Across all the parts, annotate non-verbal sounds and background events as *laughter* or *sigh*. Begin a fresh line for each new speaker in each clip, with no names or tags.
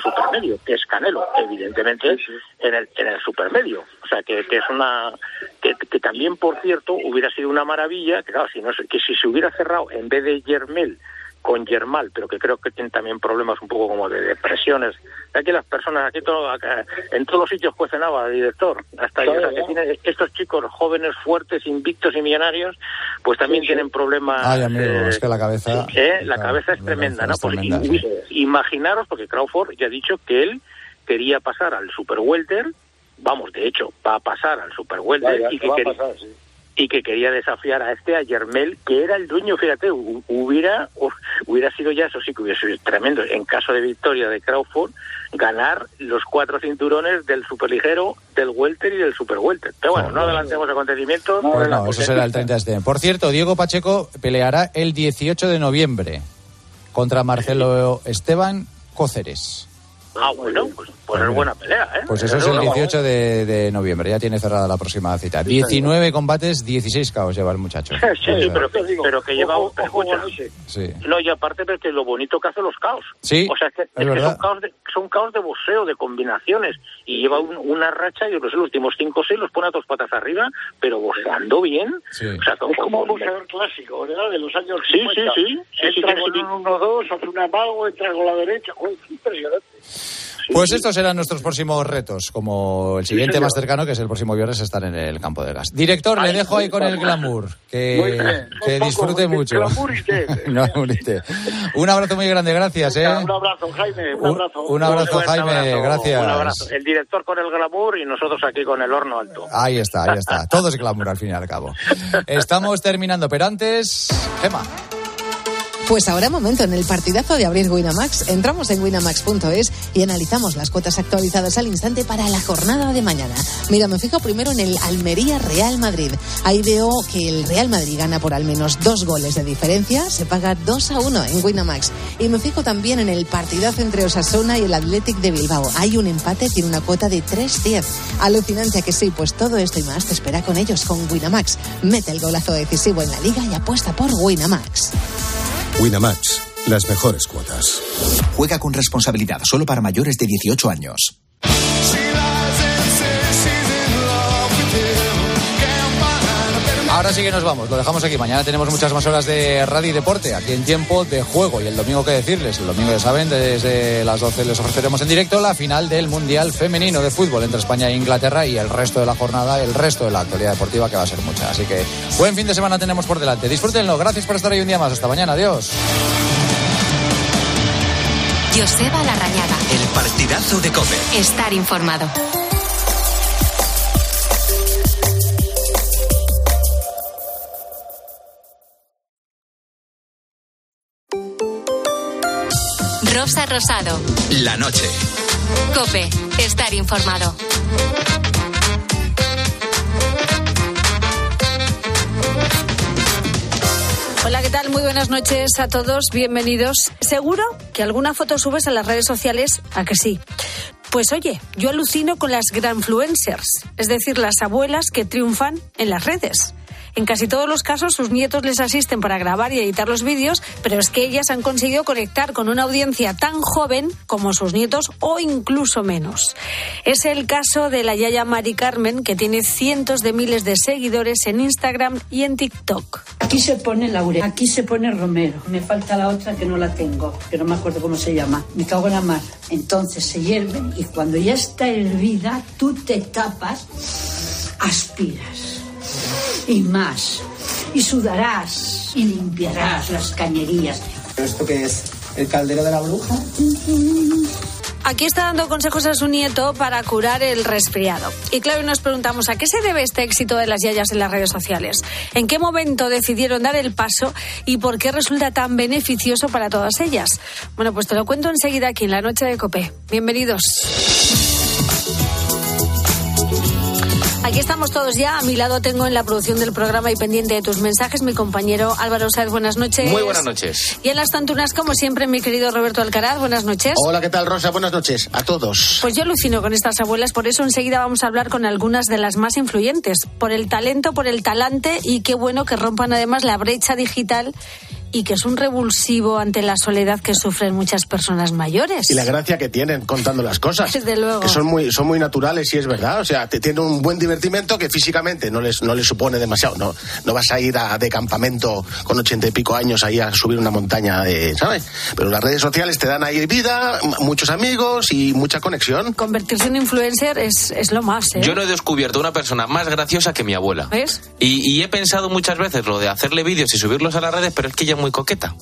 supermedio, que es Canelo, evidentemente en el, en el supermedio. O sea, que, que es una. Que, que, también, por cierto, hubiera sido una maravilla, que, claro, si, no, que si se hubiera cerrado en vez de Yermel con Yermal, pero que creo que tiene también problemas un poco como de depresiones. Aquí las personas, aquí todo, acá, en todos los sitios cuecen agua, director. Hasta ahí, o sea, que tiene, estos chicos jóvenes, fuertes, invictos y millonarios, pues también sí, tienen problemas.
Ay, amigo, eh, es que la cabeza.
Eh, la cabeza es tremenda, ¿no?
Es
Pues,
tremenda,
y-
sí.
Imaginaros, porque Crawford ya ha dicho que él quería pasar al Super Welter, vamos, de hecho, va a pasar al Super Welter y, que
va a
quería,
pasar, sí.
Y que quería desafiar a este, a Yermel, que era el dueño, fíjate, hu- hubiera, hu- hubiera sido ya, eso sí que hubiera sido tremendo, en caso de victoria de Crawford, ganar los cuatro cinturones del superligero, del welter y del super welter. Pero bueno, no adelantemos acontecimientos.
Pues no, eso será el 30 de este. Por cierto, Diego Pacheco peleará el 18 de noviembre contra Marcelo Esteban Cóceres.
Ah, bueno, pues, pues es buena pelea, ¿eh?
Pues eso es el
luego.
18 de, de noviembre, ya tiene cerrada la próxima cita. 19 combates, 16 caos lleva el muchacho. *laughs*
Sí, sí, pero que, pero que lleva...
Ojo, ojo.
Sí.
No, y aparte de que lo bonito que hace los caos.
Sí,
O sea, que,
es
es que son, caos de, son caos de boxeo, de combinaciones. Y lleva un- una racha, yo no sé, los últimos cinco o seis los pone a dos patas arriba, pero boxeando bien.
Sí.
O sea,
Es como un boxeador clásico, ¿verdad? De los años
Sí,
50.
sí, sí. Sí,
Entra
sí,
con
sí.
un 1-2, hace un amago, entra con la derecha. Joder, impresionante.
Pues estos serán nuestros próximos retos, como el siguiente más cercano, que es el próximo viernes, estar en el campo de gas. Director, le
Ay,
dejo ahí con el glamour, que, disfrute mucho. *laughs* un abrazo muy grande, gracias. ¿eh?
Un abrazo, Jaime. Un abrazo.
un abrazo, Jaime,
abrazo,
gracias.
Un abrazo. El director con el glamour y nosotros aquí con el horno alto.
Ahí está, ahí está. Todo es glamour al fin y al cabo. *laughs* Estamos terminando, pero antes, Gema.
Pues ahora momento en el partidazo de abrir Winamax. Entramos en winamax.es y analizamos las cuotas actualizadas al instante para la jornada de mañana. Mira, me fijo primero en el Almería Real Madrid. Ahí veo que el Real Madrid gana por al menos dos goles de diferencia. Se paga 2 a 1 en Winamax. Y me fijo también en el partidazo entre Osasuna y el Athletic de Bilbao. Hay un empate, tiene una cuota de 3-10. Alucinante que sí, pues todo esto y más te espera con ellos con Winamax. Mete el golazo decisivo en la liga y apuesta por Winamax.
Winamax, las mejores cuotas.
Juega con responsabilidad solo para mayores de 18 años.
Ahora sí que nos vamos, lo dejamos aquí. Mañana tenemos muchas más horas de radio y deporte, aquí en tiempo de juego. Y el domingo, ¿qué decirles? El domingo, ya saben, desde las 12 les ofreceremos en directo la final del Mundial Femenino de Fútbol entre España e Inglaterra y el resto de la jornada, el resto de la actualidad deportiva, que va a ser mucha. Así que buen fin de semana tenemos por delante. Disfrútenlo. Gracias por estar ahí un día más. Hasta mañana. Adiós.
Joseba Larrañaga.
El partidazo de Cope.
Estar informado. Rosa Rosado.
La noche.
Cope. Estar informado.
Hola, ¿qué tal? Muy buenas noches a todos, bienvenidos. Seguro que alguna foto subes a las redes sociales, a que sí. Pues oye, yo alucino con las granfluencers, es decir, las abuelas que triunfan en las redes. En casi todos los casos sus nietos les asisten para grabar y editar los vídeos, pero es que ellas han conseguido conectar con una audiencia tan joven como sus nietos o incluso menos. Es el caso de la Yaya Mari Carmen, que tiene cientos de miles de seguidores en Instagram y en TikTok.
Aquí se pone Laure, aquí se pone Romero. Me falta la otra que no la tengo, que no me acuerdo cómo se llama. Me cago en la mar. Entonces se hierven y cuando ya está hervida, tú te tapas, aspiras. Y más. Y sudarás y limpiarás las cañerías.
¿Esto qué es? ¿El caldero de la bruja?
Aquí está dando consejos a su nieto para curar el resfriado. Y claro, nos preguntamos a qué se debe este éxito de las yayas en las redes sociales. ¿En qué momento decidieron dar el paso y por qué resulta tan beneficioso para todas ellas? Bueno, pues te lo cuento enseguida aquí en la noche de Copé. Bienvenidos. Aquí estamos todos ya. A mi lado tengo en la producción del programa y pendiente de tus mensajes mi compañero Álvaro Sáez. Buenas noches.
Muy buenas noches.
Y en las tontunas, como siempre, mi querido Roberto Alcaraz. Buenas noches.
Hola, ¿qué tal, Rosa? Buenas noches a todos.
Pues yo alucino con estas abuelas, por eso enseguida vamos a hablar con algunas de las más influyentes, por el talento, por el talante y qué bueno que rompan además la brecha digital y que es un revulsivo ante la soledad que sufren muchas personas mayores.
Y la gracia que tienen contando las cosas. *laughs*
Desde luego.
Que son muy, son muy naturales y es verdad. O sea, te tienen un buen divertimento que físicamente no les, no les supone demasiado. No, no vas a ir a, de campamento con ochenta y pico años ahí a subir una montaña, de, ¿sabes? Pero las redes sociales te dan ahí vida, muchos amigos y mucha conexión.
Convertirse en influencer es, es lo más, ¿eh?
Yo no he descubierto una persona más graciosa que mi abuela.
¿Ves?
Y, y he pensado muchas veces lo de hacerle vídeos y subirlos a las redes, pero es que ella es muy coqueta.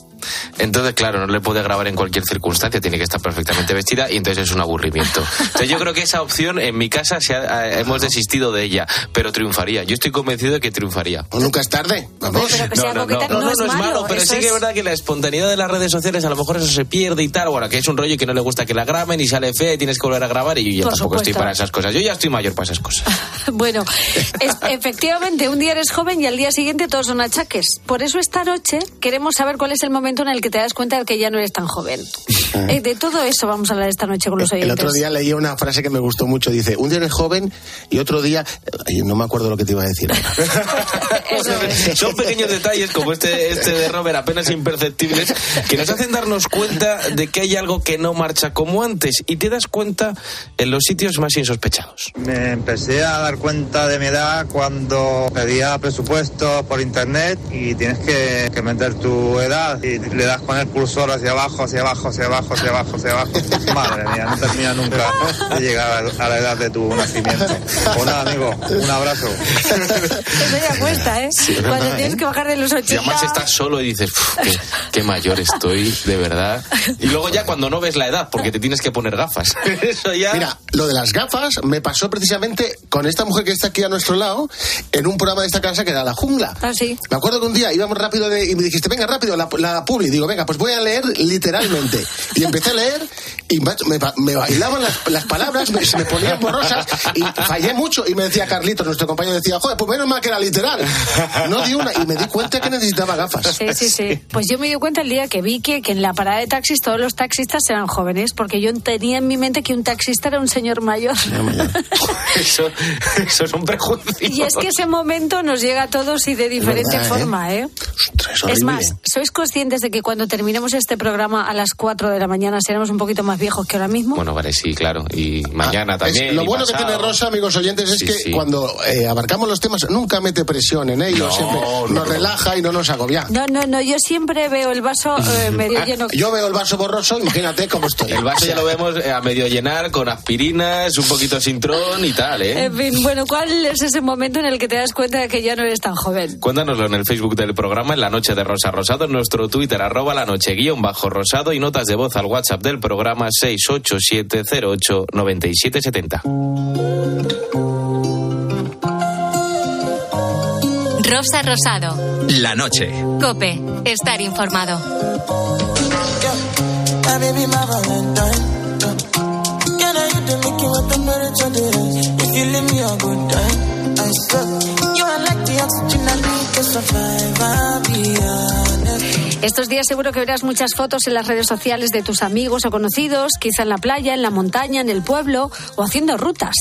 Entonces, claro, no le puede grabar en cualquier circunstancia, tiene que estar perfectamente vestida y entonces es un aburrimiento. Entonces, yo creo que esa opción en mi casa se ha- eh, hemos desistido de ella, pero triunfaría. Yo estoy convencido de que triunfaría.
O nunca es tarde, vamos.
No, no, no,
no,
no,
es
no es
malo,
malo, pero sí que
es-
verdad que la espontaneidad de las redes sociales a lo mejor eso se pierde y tal. Bueno, que es un rollo y que no le gusta que la graben y sale fea y tienes que volver a grabar y yo ya
Por
tampoco estoy
supuesto.
para esas cosas. Yo ya estoy mayor para esas cosas. *laughs*
Bueno, es- efectivamente, un día eres joven y al día siguiente todos son achaques. Por eso esta noche queremos saber cuál es el momento en el que te das cuenta de que ya no eres tan joven. Eh, de todo eso vamos a hablar esta noche con los
El
oyentes.
otro día leí una frase que me gustó mucho. Dice, un día eres joven y otro día... ay, no me acuerdo lo que te iba a decir. *laughs* *laughs*
Son pequeños detalles como este, este de Robert, apenas imperceptibles, que nos hacen darnos cuenta de que hay algo que no marcha como antes y te das cuenta en los sitios más insospechados.
Me empecé a dar cuenta de mi edad cuando pedía presupuesto por internet y tienes que, que meter tu edad y le das con el cursor hacia abajo, hacia abajo, hacia abajo, hacia abajo, hacia abajo. *laughs* Madre mía, no termina nunca de llegar a la edad de tu nacimiento. Pues nada, amigo, un abrazo.
Eso ya cuesta, ¿eh?
Sí,
Cuando
verdad,
tienes
¿eh?
que bajar de los
Y
80.
además estás solo y dices, "Uf, qué, qué mayor estoy, de verdad. Y luego ya cuando no ves la edad, porque te tienes que poner gafas. *laughs* Eso ya...
Mira, lo de las gafas me pasó precisamente con esta mujer que está aquí a nuestro lado en un programa de esta casa que era La Jungla.
Ah, sí.
Me acuerdo que un día íbamos rápido de- y me dijiste, venga, rápido, la, la publi. Digo, venga, pues voy a leer literalmente. Y empecé a leer y macho, me, ba- me bailaban las, las palabras, me- se me ponían borrosas y fallé mucho. Y me decía Carlitos, nuestro compañero, decía, joder, pues menos mal que era literal. No di una y me di cuenta que necesitaba gafas.
Sí, sí, sí. Pues yo me di cuenta el día que vi que, que en la parada de taxis todos los taxistas eran jóvenes, porque yo tenía en mi mente que un taxista era un señor mayor. *laughs*
Eso, eso es un prejuicio.
Y es que ese momento nos llega a todos y de diferente
verdad, ¿eh?
forma, ¿eh?
es
Es más, ¿sois conscientes de que cuando terminemos este programa a las 4 de la mañana seremos un poquito más viejos que ahora mismo?
Bueno, vale, sí, claro. Y mañana
Es-
también.
lo bueno que
pasado.
tiene Rosa, amigos oyentes, es
Sí,
que
sí.
cuando eh, abarcamos los temas nunca mete presión en ellos,
No,
siempre
no,
nos
no.
relaja y no nos agobia.
No, no, no, yo siempre veo el vaso eh, *laughs* medio
Ah,
lleno.
Yo veo el vaso borroso, imagínate cómo estoy.
El vaso ya lo vemos eh, a medio llenar con aspirinas, un poquito sin tron y tal, ¿eh?
En fin, bueno, ¿cuál es ese momento en el que te das cuenta de que ya no eres tan joven?
Cuéntanoslo en el Facebook del programa, en la noche de Rosa Rosado, en nuestro Twitter, arroba la noche guion bajo rosado y notas de voz al WhatsApp del programa 687089770.
Rosa Rosado.
La noche.
Cope. Estar informado.
Estos días seguro que verás muchas fotos en las redes sociales de tus amigos o conocidos, quizá en la playa, en la montaña, en el pueblo o haciendo rutas.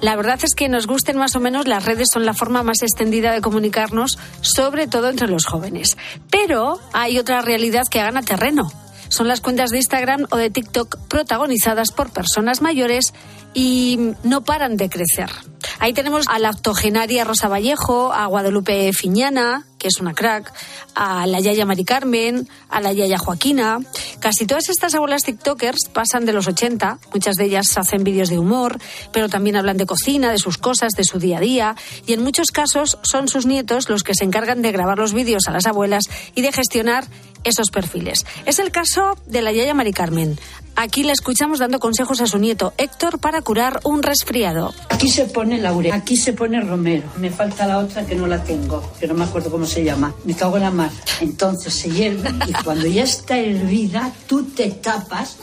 La verdad es que nos gusten más o menos, las redes son la forma más extendida de comunicarnos, sobre todo entre los jóvenes. Pero hay otra realidad que gana terreno. Son las cuentas de Instagram o de TikTok protagonizadas por personas mayores y no paran de crecer. Ahí tenemos a la octogenaria Rosa Vallejo, a Guadalupe Fiñana, que es una crack, a la Yaya Mari Carmen, a la Yaya Joaquina. Casi todas estas abuelas TikTokers pasan de los 80, muchas de ellas hacen vídeos de humor, pero también hablan de cocina, de sus cosas, de su día a día, y en muchos casos son sus nietos los que se encargan de grabar los vídeos a las abuelas y de gestionar esos perfiles. Es el caso de la Yaya Mari Carmen. Aquí la escuchamos dando consejos a su nieto Héctor para curar un resfriado.
Aquí se pone laurel, aquí se pone romero. Me falta la otra que no la tengo, que no me acuerdo cómo se llama. Me cago en la mar. Entonces se hierve y cuando ya está hervida, tú te tapas,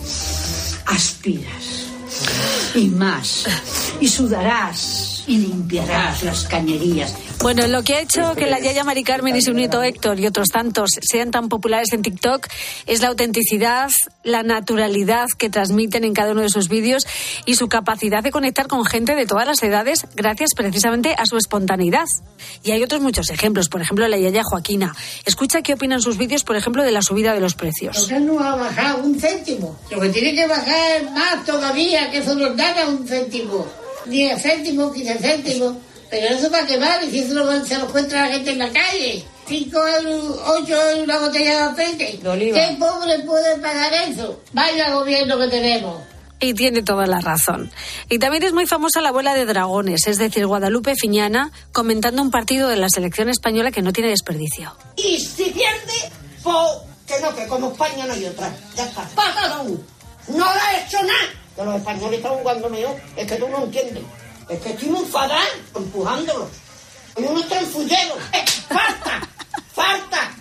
aspiras. Y más. Y sudarás. Y limpiarás las cañerías.
Bueno, lo que ha hecho que la Yaya Mari Carmen y su nieto Héctor y otros tantos sean tan populares en TikTok es la autenticidad, la naturalidad que transmiten en cada uno de sus vídeos y su capacidad de conectar con gente de todas las edades gracias precisamente a su espontaneidad. Y hay otros muchos ejemplos, por ejemplo la Yaya Joaquina. Escucha qué opinan sus vídeos, por ejemplo, de la subida de los precios.
Porque no ha bajado un céntimo. Lo que tiene que bajar es más todavía, que eso nos da un céntimo. 10 céntimos, 15 céntimos. Pero eso para qué vale, si eso lo- se lo encuentra la gente en la calle. 5 euros, 8 euros una botella de aceite. ¿Qué pobre puede pagar eso? Vaya gobierno que tenemos.
Y tiene toda la razón. Y también es muy famosa la abuela de dragones, es decir, Guadalupe Fiñana, comentando un partido de la selección española que no tiene desperdicio.
Y si pierde, pues que no, que como España no hay otra. Ya está. Pasado. No le ha hecho nada. Que los españoles están jugando mejor. Es que tú no entiendes. Es que estoy muy enfadada empujándolos. Y uno está en fullero. ¡Eh, *laughs* ¡Falta! ¡Falta!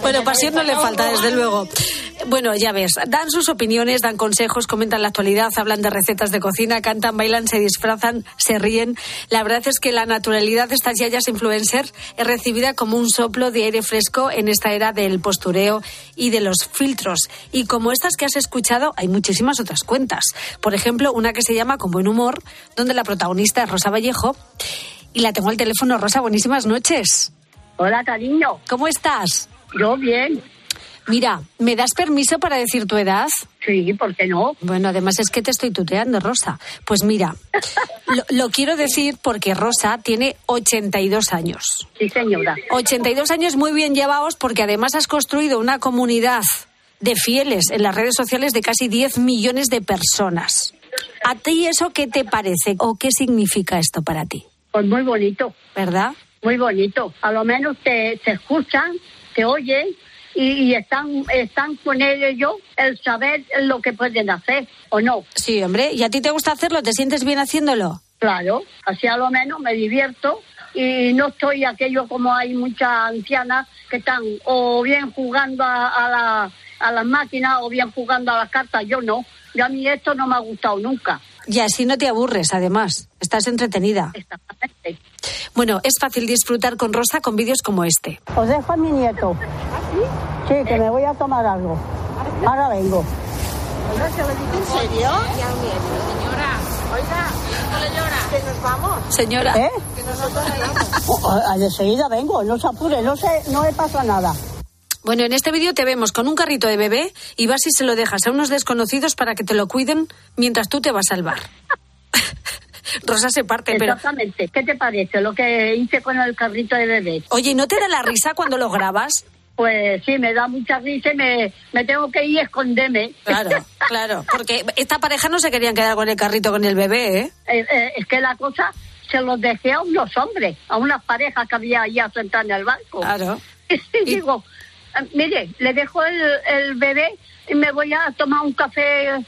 Bueno, pasión no le falta, desde luego. Bueno, ya ves, dan sus opiniones, dan consejos, comentan la actualidad, hablan de recetas de cocina, cantan, bailan, se disfrazan, se ríen. La verdad es que la naturalidad de estas yayas influencer es recibida como un soplo de aire fresco en esta era del postureo y de los filtros. Y como estas que has escuchado, hay muchísimas otras cuentas. Por ejemplo, una que se llama Con Buen Humor, donde la protagonista es Rosa Vallejo. Y la tengo al teléfono. Rosa, buenísimas noches.
Hola, cariño.
¿Cómo estás?
Yo bien.
Mira, ¿me das permiso para decir tu edad?
Sí, ¿por qué no?
Bueno, además es que te estoy tuteando, Rosa. Pues mira, lo, lo quiero decir porque Rosa tiene 82 años.
Sí, señora.
82 años muy bien llevados porque además has construido una comunidad de fieles en las redes sociales de casi 10 millones de personas. ¿A ti eso qué te parece o qué significa esto para ti?
Pues muy bonito.
¿Verdad?
Muy bonito. A lo menos te, te escuchan, te oyen y, están, están con ellos el saber lo que pueden hacer o no.
Sí, hombre. ¿Y a ti te gusta hacerlo? ¿Te sientes bien haciéndolo?
Claro, así a lo menos me divierto y no estoy aquello como hay muchas ancianas que están o bien jugando a, a la, a las máquinas o bien jugando a las cartas. Yo no. Y a mí esto no me ha gustado nunca.
Y así no te aburres, además. Estás entretenida. Bueno, es fácil disfrutar con Rosa con vídeos como este.
Os dejo a mi nieto. Sí, que me voy a tomar algo. Ahora vengo.
¿En serio? Señora, oiga, no le llora. Que nos vamos.
Señora.
¿Eh?
Que nosotros vamos.
Oh, a- de seguida vengo, no se apure, no, se, no me pasa nada.
Bueno, en este vídeo te vemos con un carrito de bebé y vas y se lo dejas a unos desconocidos para que te lo cuiden mientras tú te vas al bar. *laughs* Rosa se parte, pero...
Exactamente. ¿Qué te parece lo que hice con el carrito de bebé?
Oye, ¿no te da la risa cuando lo grabas?
Pues sí, me da mucha risa y me, me tengo que ir a esconderme.
Claro, *laughs* claro, porque esta pareja no se querían quedar con el carrito con el bebé, ¿eh?
Eh, eh, es que la cosa se los dejé a unos hombres, a unas parejas que había allá sentadas en el banco.
Claro. *laughs*
Y digo, eh, mire, le dejo el, el bebé y me voy a tomar un café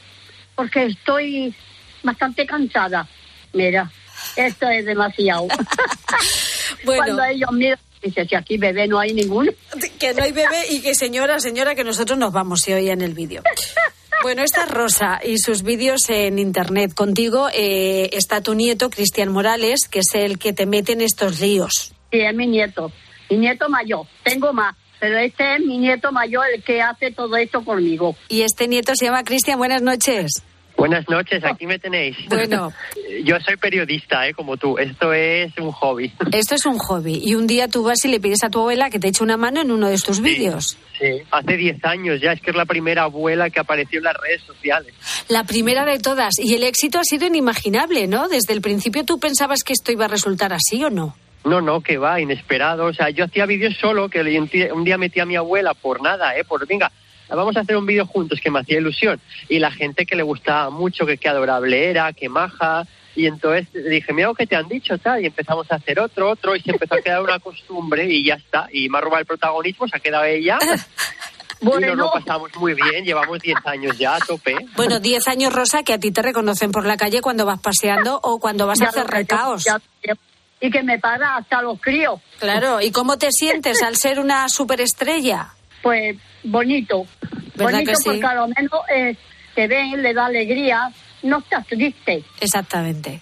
porque estoy bastante cansada. Mira, esto es demasiado. *laughs*
Bueno.
Cuando ellos miran, dice, si aquí bebé no hay ninguno.
Que no hay bebé y que señora, señora, que nosotros nos vamos, se oía en el vídeo. Bueno, esta es Rosa y sus vídeos en internet. Contigo eh, está tu nieto, Cristian Morales, que es el que te mete en estos líos.
Sí, es mi nieto. Mi nieto mayor. Tengo más, pero este es mi nieto mayor el que hace todo esto conmigo.
Y este nieto se llama Cristian. Buenas noches.
Buenas noches, aquí me tenéis.
Bueno. *laughs*
Yo soy periodista, ¿eh? Como tú. Esto es un hobby. *laughs*
Esto es un hobby. Y un día tú vas y le pides a tu abuela que te eche una mano en uno de estos vídeos.
Sí. Hace 10 años ya, es que es la primera abuela que apareció en las redes sociales.
La primera de todas. Y el éxito ha sido inimaginable, ¿no? Desde el principio tú pensabas que esto iba a resultar así o no.
No, no, que va, inesperado. O sea, yo hacía vídeos solo, que un día- metí a mi abuela por nada, ¿eh? Por, venga, vamos a hacer un vídeo juntos, que me hacía ilusión. Y la gente que le gustaba mucho, que qué adorable era, que maja. Y entonces dije, mira lo que te han dicho, tal. Y empezamos a hacer otro, otro, y se empezó a quedar una costumbre y ya está. Y me ha robado el protagonismo, se ha quedado ella. *laughs* Y nos lo pasamos muy bien, llevamos 10 años ya a tope.
Bueno, 10 años, Rosa, que a ti te reconocen por la calle cuando vas paseando o cuando vas a hacer recaos.
ya. Y que me paga hasta los críos.
Claro, ¿y cómo te sientes al ser una superestrella?
Pues bonito.
¿Verdad
bonito
que sí?
porque a lo menos eh, te ven, le da alegría, no estás triste.
Exactamente.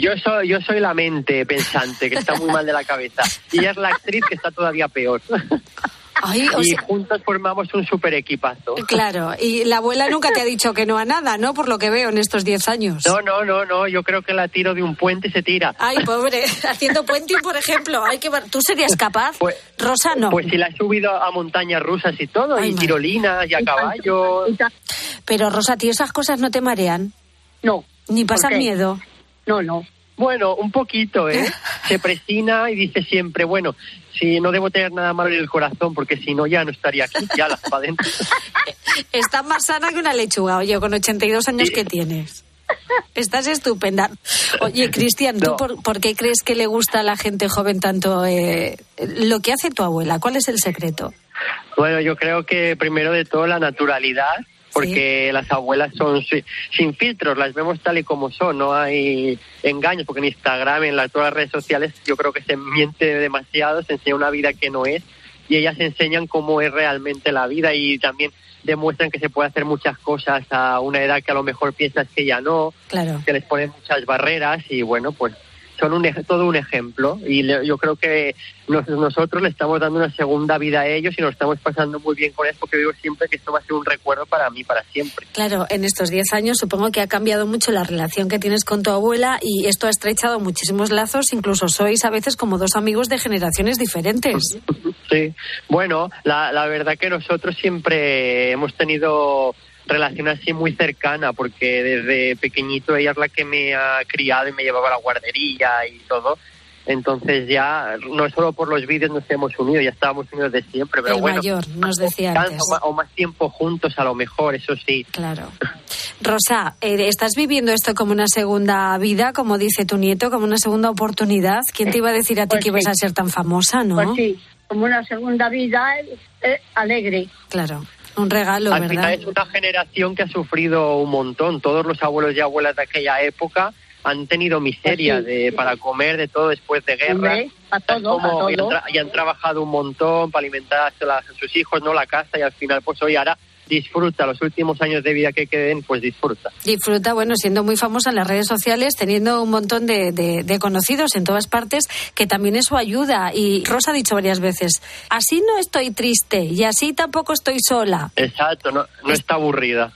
Yo soy, yo soy la mente pensante, que está muy mal de la cabeza. Y ella es la actriz que está todavía peor. *laughs*
Ay, o
y
sea-
juntos formamos un super equipazo.
Claro, y la abuela nunca te ha dicho que no a nada, ¿no? Por lo que veo en estos 10 años.
No, no, no, no, yo creo que la tiro de un puente y se tira.
Ay, pobre, *laughs* haciendo puenting, por ejemplo. Hay que ¿Tú serías capaz? Rosa, no.
Pues si la he subido a montañas rusas y todo, y tirolinas y a caballo.
Pero, Rosa, ¿tío, esas cosas no te marean?
No.
Ni
¿Por
pasan
qué?
miedo.
No, no.
Bueno, un poquito, ¿eh? *laughs* Se presina y dice siempre, bueno, si no debo tener nada malo en el corazón, porque si no ya no estaría aquí, ya las para adentro. *laughs*
Estás más sana que una lechuga, oye, con 82 años que tienes. Estás estupenda. Oye, *laughs* Cristian, ¿tú
No.
por, por qué crees que le gusta a la gente joven tanto eh, lo que hace tu abuela? ¿Cuál es el secreto?
Bueno, yo creo que primero de todo la naturalidad, porque las abuelas son si- sin filtros, las vemos tal y como son, no hay engaños, porque en Instagram, en las, todas las redes sociales, yo creo que se miente demasiado, se enseña una vida que no es, y ellas enseñan cómo es realmente la vida y también demuestran que se puede hacer muchas cosas a una edad que a lo mejor piensas que ya no,
Claro.
que les ponen muchas barreras y bueno, pues son un, todo un ejemplo y le- yo creo que nos- nosotros le estamos dando una segunda vida a ellos y nos estamos pasando muy bien con eso porque digo siempre que esto va a ser un recuerdo para mí, para siempre.
Claro, en estos 10 años supongo que ha cambiado mucho la relación que tienes con tu abuela y esto ha estrechado muchísimos lazos, incluso sois a veces como dos amigos de generaciones diferentes. *laughs*
Sí, bueno, la, la verdad que nosotros siempre hemos tenido relación así muy cercana porque desde pequeñito ella es la que me ha criado y me llevaba a la guardería y todo. Entonces ya, no solo por los vídeos nos hemos unido, ya estábamos unidos de siempre, pero
El
bueno,
mayor, nos decía antes.
ma- o más tiempo juntos a lo mejor, eso sí.
Claro. Rosa, eh, ¿estás viviendo esto como una segunda vida, como dice tu nieto, como una segunda oportunidad? ¿Quién te iba a decir a ti
Pues
que ibas
sí.
a ser tan famosa, no?
Pues sí, como una segunda vida eh, eh, alegre.
Claro, un regalo,
Al
¿verdad?
final es una generación que ha sufrido un montón. Todos los abuelos y abuelas de aquella época han tenido miseria
Pues sí.
de, para comer de todo después de guerra.
A todo,
Como-
a
y, han y han trabajado un montón para alimentar a, las- a sus hijos, no la casa, y al final, pues hoy ahora disfruta los últimos años de vida que queden, pues disfruta.
Disfruta, bueno, siendo muy famosa en las redes sociales, teniendo un montón de, de- de conocidos en todas partes, que también eso ayuda. Y Rosa ha dicho varias veces, así no estoy triste y así tampoco estoy sola.
Exacto, no, no está aburrida.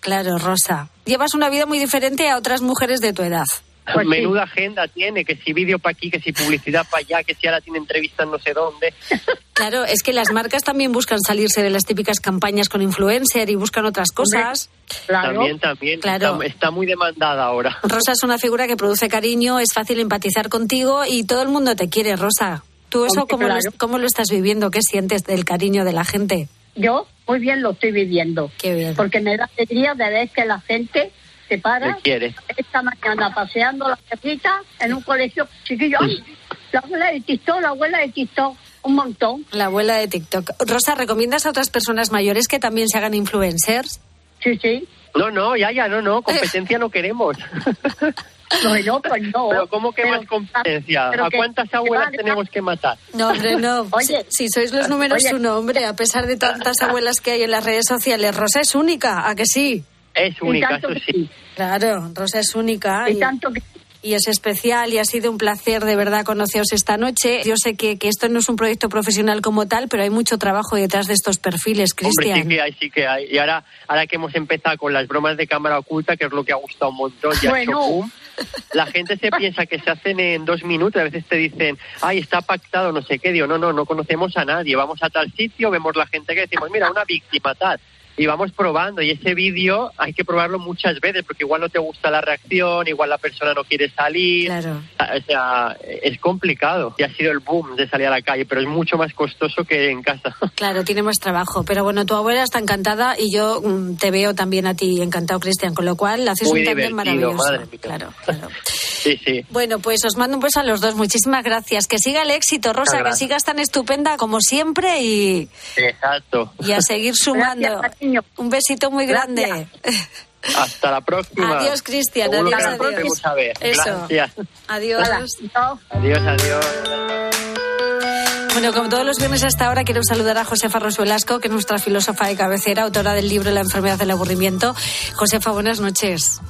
Claro, Rosa. Llevas una vida muy diferente a otras mujeres de tu edad.
Menuda agenda tiene, que si vídeo para aquí, que si publicidad para allá, que si ahora tiene entrevistas no sé dónde. *laughs*
Claro, es que las marcas también buscan salirse de las típicas campañas con influencer y buscan otras cosas.
También, también.
Claro.
Está, está muy demandada ahora.
Rosa es una figura que produce cariño, es fácil empatizar contigo y todo el mundo te quiere, Rosa. ¿Tú eso cómo, lo,
claro.
cómo lo estás viviendo? ¿Qué sientes del cariño de la gente?
Yo muy bien lo estoy viviendo.
Qué bien.
Porque me da alegría de ver que la gente se para.
Te quiere.
Esta mañana paseando la perrita en un colegio chiquillo. ¡Ay! La abuela de TikTok, la abuela de TikTok. Un montón.
La abuela de TikTok. Rosa, ¿recomiendas a otras personas mayores que también se hagan influencers?
Sí, sí.
No, no, ya, ya, no, no, competencia no queremos. *laughs*
Bueno, pues no.
Pero ¿cómo que
Pero-
más competencia?
pero
¿A
que-
cuántas
que
abuelas
valga.
tenemos que matar?
No, hombre, no. *laughs*
Oye.
si, si sois los números
Oye.
uno, hombre, a pesar de tantas abuelas que hay en las redes sociales, Rosa es única, ¿a que sí?
Es única, eso
que
sí.
Claro, Rosa es única.
Y tanto que
y es especial y ha sido un placer de verdad conoceros esta noche. Yo sé que, que esto no es un proyecto profesional como tal, pero hay mucho trabajo detrás de estos perfiles,
Hombre,
Cristian.
sí que hay, sí que hay. Y ahora, ahora que hemos empezado con las bromas de cámara oculta, que es lo que ha gustado un montón, y ha
Bueno.
boom, la gente se piensa que se hacen en dos minutos. A veces te dicen, ay, está pactado, no sé qué. Digo, no, no, no conocemos a nadie. Vamos a tal sitio, vemos la gente que decimos, mira, una víctima, tal. Y vamos probando. Y ese vídeo hay que probarlo muchas veces, porque igual no te gusta la reacción, igual la persona no quiere salir.
Claro.
O sea, es complicado. Y ha sido el boom de salir a la calle, pero es mucho más costoso que en casa. *laughs*
Claro, tiene más trabajo. Pero bueno, tu abuela está encantada y yo mm, te veo también a ti encantado, Cristian, con lo cual haces
Muy
un tándem maravilloso.
madre mía.
Claro, *laughs* claro.
Sí, sí.
Bueno, pues os mando un beso a los dos. Muchísimas gracias. Que siga el éxito, Rosa, que sigas tan estupenda como siempre y,
Exacto.
y a seguir sumando.
Gracias, cariño.
Un besito muy grande. *laughs*
Hasta la próxima.
Adiós, Cristian. Adiós, adiós.
volvemos a ver.
Eso.
Gracias.
Adiós.
Adiós, adiós.
Bueno, como todos los viernes hasta ahora, quiero saludar a Josefa Rosuelasco, que es nuestra filósofa de cabecera, autora del libro La enfermedad del aburrimiento. Josefa, buenas noches.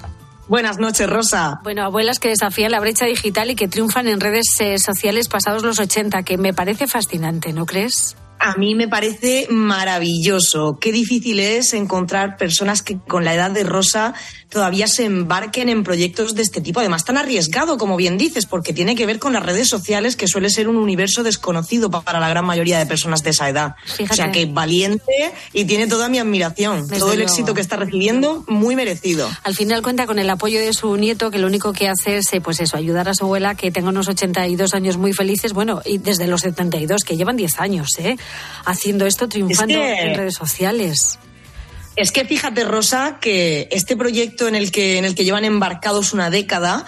Buenas noches, Rosa.
Bueno, abuelas que desafían la brecha digital y que triunfan en redes eh, sociales pasados los 80, que me parece fascinante, ¿no crees?
A mí me parece maravilloso. Qué difícil es encontrar personas que con la edad de Rosa todavía se embarquen en proyectos de este tipo. Además, tan arriesgado, como bien dices, porque tiene que ver con las redes sociales, que suele ser un universo desconocido para la gran mayoría de personas de esa edad.
Fíjate.
O sea, que valiente y tiene toda mi admiración.
Desde
Todo el
luego.
éxito que está recibiendo, muy merecido.
Al final cuenta con el apoyo de su nieto, que lo único que hace es, eh, pues eso, ayudar a su abuela, que tenga unos 82 años muy felices, bueno, y desde los 72, que llevan 10 años, ¿eh? Haciendo esto, triunfando
que-
en redes sociales.
Es que fíjate, Rosa, que este proyecto en el que, en el que llevan embarcados una década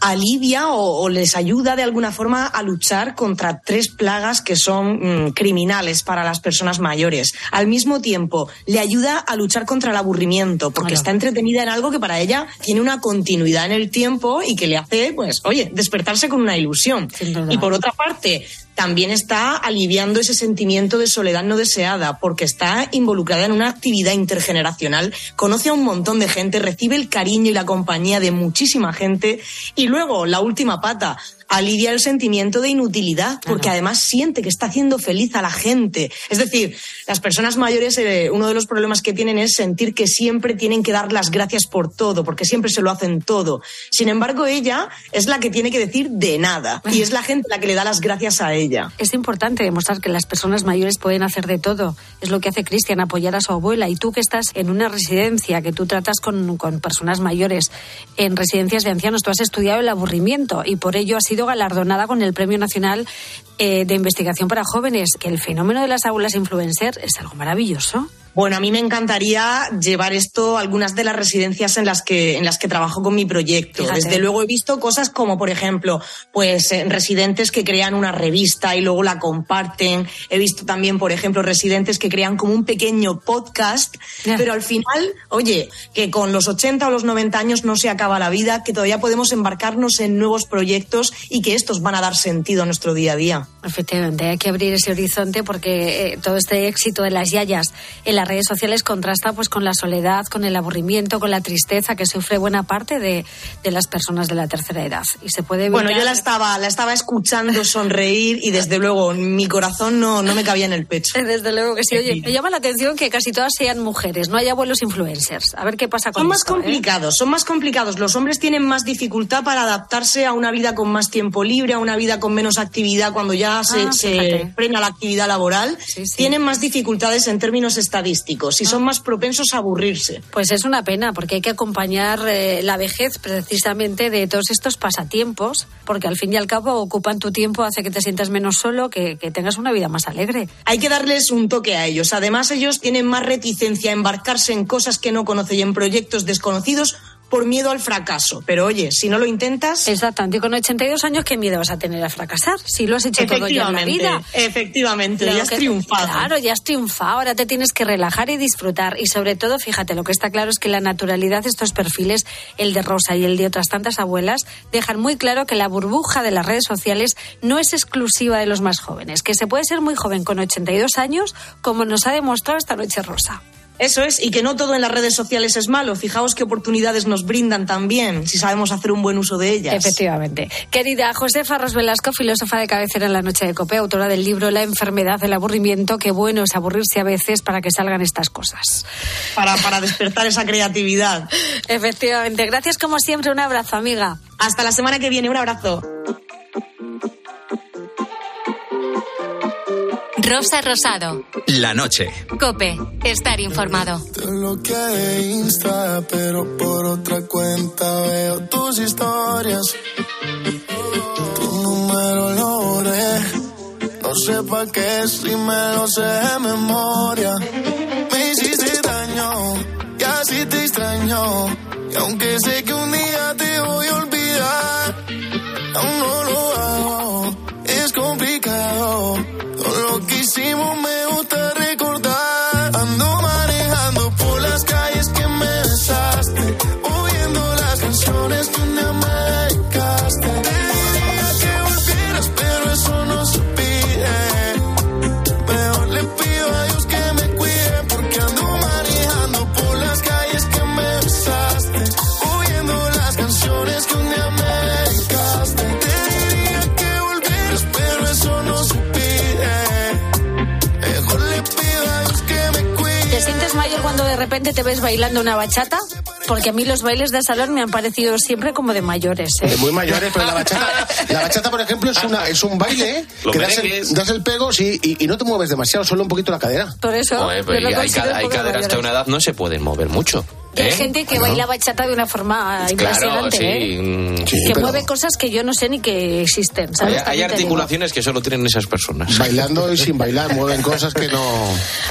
alivia o, o les ayuda de alguna forma a luchar contra tres plagas que son mm, criminales para las personas mayores. Al mismo tiempo, le ayuda a luchar contra el aburrimiento, porque está entretenida en algo que para ella tiene una continuidad en el tiempo y que le hace, pues, oye, despertarse con una ilusión. Y por otra parte, también está aliviando ese sentimiento de soledad no deseada, porque está involucrada en una actividad intergeneracional, conoce a un montón de gente, recibe el cariño y la compañía de muchísima gente. Y luego, la última pata, alivia el sentimiento de inutilidad, porque además siente que está haciendo feliz a la gente. Es decir, las personas mayores, eh, uno de los problemas que tienen es sentir que siempre tienen que dar las gracias por todo, porque siempre se lo hacen todo. Sin embargo, ella es la que tiene que decir de nada, y es la gente la que le da las gracias a ella.
Es importante demostrar que las personas mayores pueden hacer de todo. Es lo que hace Cristian, apoyar a su abuela. Y tú que estás en una residencia, que tú tratas con, con personas mayores en residencias de ancianos, tú has estudiado el aburrimiento y por ello has sido galardonada con el Premio Nacional eh, de Investigación para Jóvenes, que el fenómeno de las aulas influencer es algo maravilloso.
Bueno, a mí me encantaría llevar esto a algunas de las residencias en las que, en las que trabajo con mi proyecto.
Fíjate.
Desde luego he visto cosas como, por ejemplo, pues eh, residentes que crean una revista y luego la comparten. He visto también, por ejemplo, residentes que crean como un pequeño podcast. Pero al final, oye, que con los 80 o los 90 años no se acaba la vida, que todavía podemos embarcarnos en nuevos proyectos y que estos van a dar sentido a nuestro día a día.
Efectivamente, hay que abrir ese horizonte porque eh, todo este éxito de las yayas en las redes sociales contrasta pues con la soledad, con el aburrimiento, con la tristeza que sufre buena parte de, de las personas de la tercera edad. Y se puede
Bueno,
evitar-
yo la estaba, la estaba escuchando sonreír y desde luego mi corazón no, no me cabía en el pecho. *laughs*
Desde luego que sí. Oye, me llama la atención que casi todas sean mujeres, no hay abuelos influencers. A ver qué pasa con
Son más
esto, ¿eh?
complicados, son más complicados. Los hombres tienen más dificultad para adaptarse a una vida con más tiempo libre, a una vida con menos actividad cuando ya se,
Ah,
se frena la actividad laboral. Tienen más dificultades en términos estadísticos y son más propensos a aburrirse.
Pues es una pena, porque hay que acompañar eh, la vejez precisamente de todos estos pasatiempos, porque al fin y al cabo ocupan tu tiempo, hace que te sientas menos solo, que, que tengas una vida más alegre.
Hay que darles un toque a ellos. Además, ellos tienen más reticencia a embarcarse en cosas que no conocen y en proyectos desconocidos por miedo al fracaso. Pero oye, si no lo intentas...
Exactamente. Y con 82 años, ¿qué miedo vas a tener a fracasar? Si lo has hecho todo ya en la vida.
efectivamente, ya has
que-
triunfado.
Claro, ya has triunfado. Ahora te tienes que relajar y disfrutar. Y sobre todo, fíjate, lo que está claro es que la naturalidad de estos perfiles, el de Rosa y el de otras tantas abuelas, dejan muy claro que la burbuja de las redes sociales no es exclusiva de los más jóvenes. Que se puede ser muy joven con 82 años, como nos ha demostrado esta noche Rosa.
Eso es, y que no todo en las redes sociales es malo. Fijaos qué oportunidades nos brindan también, si sabemos hacer un buen uso de ellas.
Efectivamente. Querida Josefa Ros Velasco, filósofa de cabecera en la noche de Cope, autora del libro La enfermedad del aburrimiento, qué bueno es aburrirse a veces para que salgan estas cosas.
Para, para despertar esa creatividad. *laughs*
Efectivamente. Gracias como siempre. Un abrazo, amiga.
Hasta la semana que viene. Un abrazo.
Rosa Rosado.
La noche.
Cope. Estar informado.
Te bloqueé Insta, pero por otra cuenta veo tus historias. Tu número lo borré. No sé pa' qué si me lo sé de memoria. Me hiciste daño, casi te extraño. Y aunque sé que un día te voy a olvidar, aún no lo que
repente te ves bailando una bachata, porque a mí los bailes de salón me han parecido siempre como de mayores. ¿eh?
De muy mayores, pero la *laughs* bachata, la bachata, por ejemplo, es, una, es un baile que das el,
merengues.
das el pego sí, y, y no te mueves demasiado, solo un poquito la cadera.
Por eso.
Pero
lo
hay, hay
de
caderas que a
mayores.
una edad no se pueden mover mucho.
Y hay
¿eh?
gente que baila bachata de una forma
Claro,
impresionante,
sí.
¿eh?
mm,
que mueve cosas que yo no sé ni que existen,
Hay, articulaciones que solo tienen esas personas.
Bailando y sin bailar, mueven cosas que no...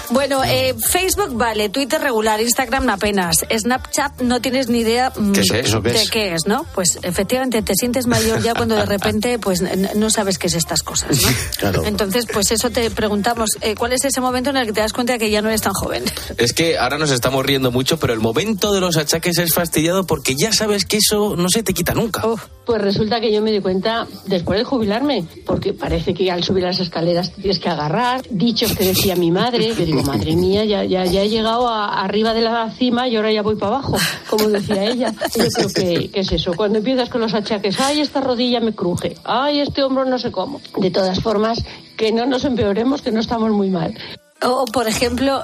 Bueno, eh, Facebook vale, Twitter regular, Instagram apenas, Snapchat no tienes ni idea mm,
¿Qué es eso? ¿Qué
de qué es, ¿no? Pues efectivamente te sientes mayor ya cuando de *laughs* repente pues no sabes qué es estas cosas, ¿no?
Claro.
Entonces, pues eso te preguntamos, eh, ¿cuál es ese momento en el que te das cuenta de que ya no eres tan joven?
Es que ahora nos estamos riendo mucho, pero el momento de los achaques es fastidiado porque ya sabes que eso no se te quita nunca.
Pues resulta que yo me di cuenta después de jubilarme, porque parece que al subir las escaleras te tienes que agarrar, dichos que decía mi madre, yo digo, madre mía, ya, ya, he llegado a- arriba de la cima y ahora ya voy para abajo, como decía ella. Yo creo que, que es eso, cuando empiezas con los achaques, ay, esta rodilla me cruje, ay, este hombro no sé cómo. De todas formas, que no nos empeoremos, que no estamos muy mal.
O, por ejemplo,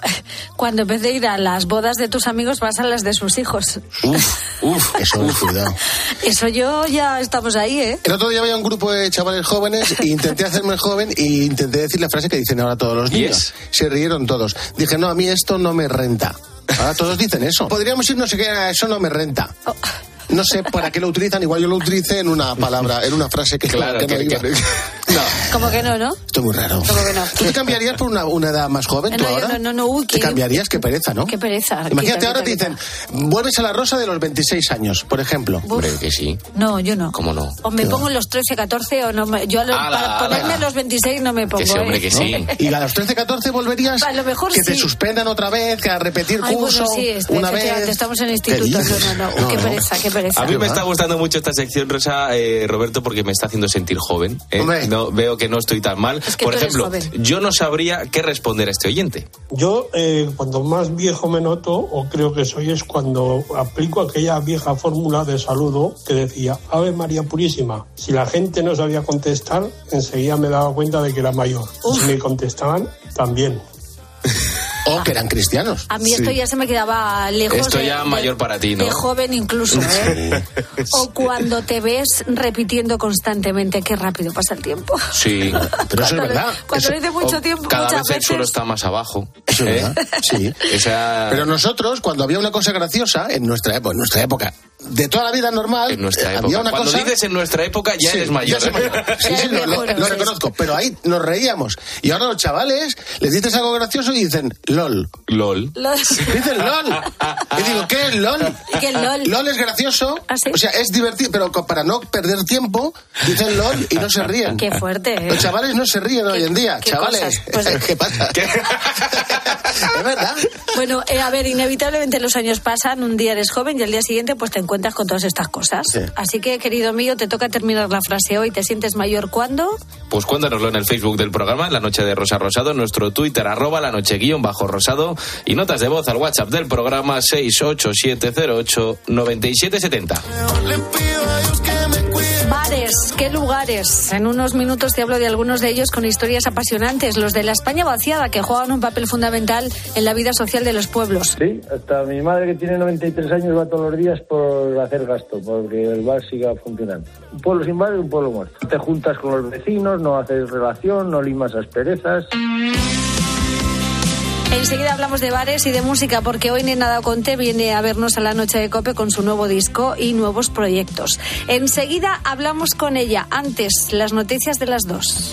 cuando en vez de ir a las bodas de tus amigos vas a las de sus hijos.
Uf, eso, cuidado.
Eso yo ya estamos ahí, ¿eh?
El otro día había un grupo de chavales jóvenes e *laughs* intenté hacerme joven e intenté decir la frase que dicen ahora todos los niños. Se rieron todos. Dije, no, a mí esto no me renta. Ahora todos dicen eso. Podríamos ir, no sé qué, a eso no me renta. No sé para qué lo utilizan, igual yo lo utilicé en una palabra, en una frase que,
Claro,
que no
que-
iba.
que-
No,
Como que no, ¿no?
esto es muy raro.
Como que no.
¿Tú te cambiarías por una, una edad más joven tú
No,
ahora?
no, no, no, uy,
¿Te
qué-
cambiarías? Qué pereza, ¿no?
Qué pereza.
Imagínate,
Quita,
ahora te
quita,
dicen, vuelves a la rosa de los 26 años, por ejemplo.
Hombre, que sí.
No, yo no.
¿Cómo no?
O me pongo en los 13, 14 o no. me- yo a lo-
Ala,
para ponerme
ala.
los 26 no me pongo.
sí, hombre,
¿eh?
que sí. *laughs*
Y a los 13, 14 volverías
A lo mejor
que te suspendan otra vez, que a repetir
Ay,
curso
bueno, sí,
una vez.
estamos en el
¿Qué
instituto.
dices?
No, no, no.
No,
qué
no.
pereza, qué pereza.
A mí me está gustando mucho esta sección, Rosa, eh, Roberto, porque me está haciendo sentir joven. ¿eh? No, veo que no estoy tan mal.
que
Por ejemplo,
joven.
yo no sabría qué responder a este oyente.
Yo, eh, cuando más viejo me noto, o creo que soy, es cuando aplico aquella vieja fórmula de saludo que decía Ave María Purísima. Si la gente no sabía contestar, enseguida me daba cuenta de que era mayor. Si me contestaban, también.
O que eran cristianos.
A mí esto ya se me quedaba lejos.
Esto
de-
ya
de-
mayor para ti, ¿no?
De joven incluso, ¿eh? O cuando te ves repitiendo constantemente qué rápido pasa el tiempo.
Sí.
Pero eso es verdad.
Cuando
Eso-
dice mucho tiempo,
Cada
muchas
vez el suelo está más abajo.
Eso es
¿eh?
verdad. Sí.
Esa-
Pero nosotros, cuando había una cosa graciosa, en nuestra época, en nuestra época, de toda la vida normal,
En nuestra
eh,
época.
había una
Cuando
cosa...
dices en nuestra época, ya
Sí,
eres mayor.
ya soy mayor. *laughs* Sí, sí, lo, lo- lo reconozco. Pero ahí nos reíamos. Y ahora los chavales les dices algo gracioso y dicen LOL.
LOL.
Dicen LOL. *laughs* Y digo, ¿qué es LOL?
¿Qué es LOL?
LOL es gracioso.
¿Ah,
O sea, es divertido, pero para no perder tiempo, dicen LOL y no se ríen.
Qué fuerte, ¿eh?
Los chavales no se ríen hoy en día.
qué
Chavales? *laughs*
Pues-
¿qué pasa? es verdad.
Bueno, eh, a ver, inevitablemente los años pasan, un día eres joven y al día siguiente pues te encuentras con todas estas cosas.
Sí.
Así que, querido mío, te toca terminar la frase hoy. ¿Te sientes mayor cuándo?
Pues cuéntanoslo en el Facebook del programa, La Noche de Rosa Rosado, en nuestro Twitter, arroba la noche guion bajo rosado, y notas de voz al WhatsApp del programa 687089770.
¿Qué lugares? En unos minutos te hablo de algunos de ellos con historias apasionantes, los de la España vaciada, que juegan un papel fundamental en la vida social de los pueblos.
Sí, hasta mi madre que tiene 93 años va todos los días por hacer gasto, porque el bar siga funcionando. Un pueblo sin bar es un pueblo muerto. Te juntas con los vecinos, no haces relación, no limas asperezas.
Enseguida hablamos de bares y de música, porque hoy Nena Conte viene a vernos a la noche de Cope con su nuevo disco y nuevos proyectos. Enseguida hablamos con ella. Antes, las noticias de las dos.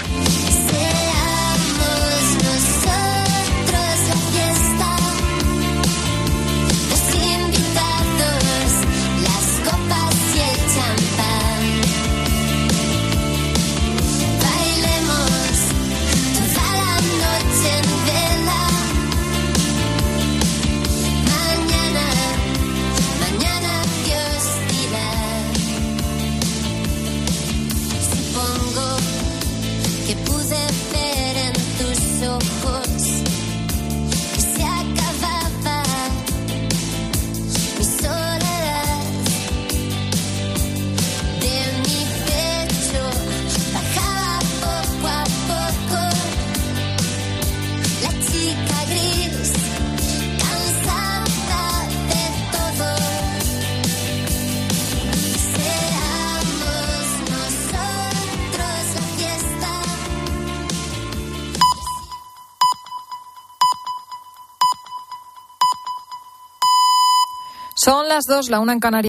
Las dos, la una en Canarias.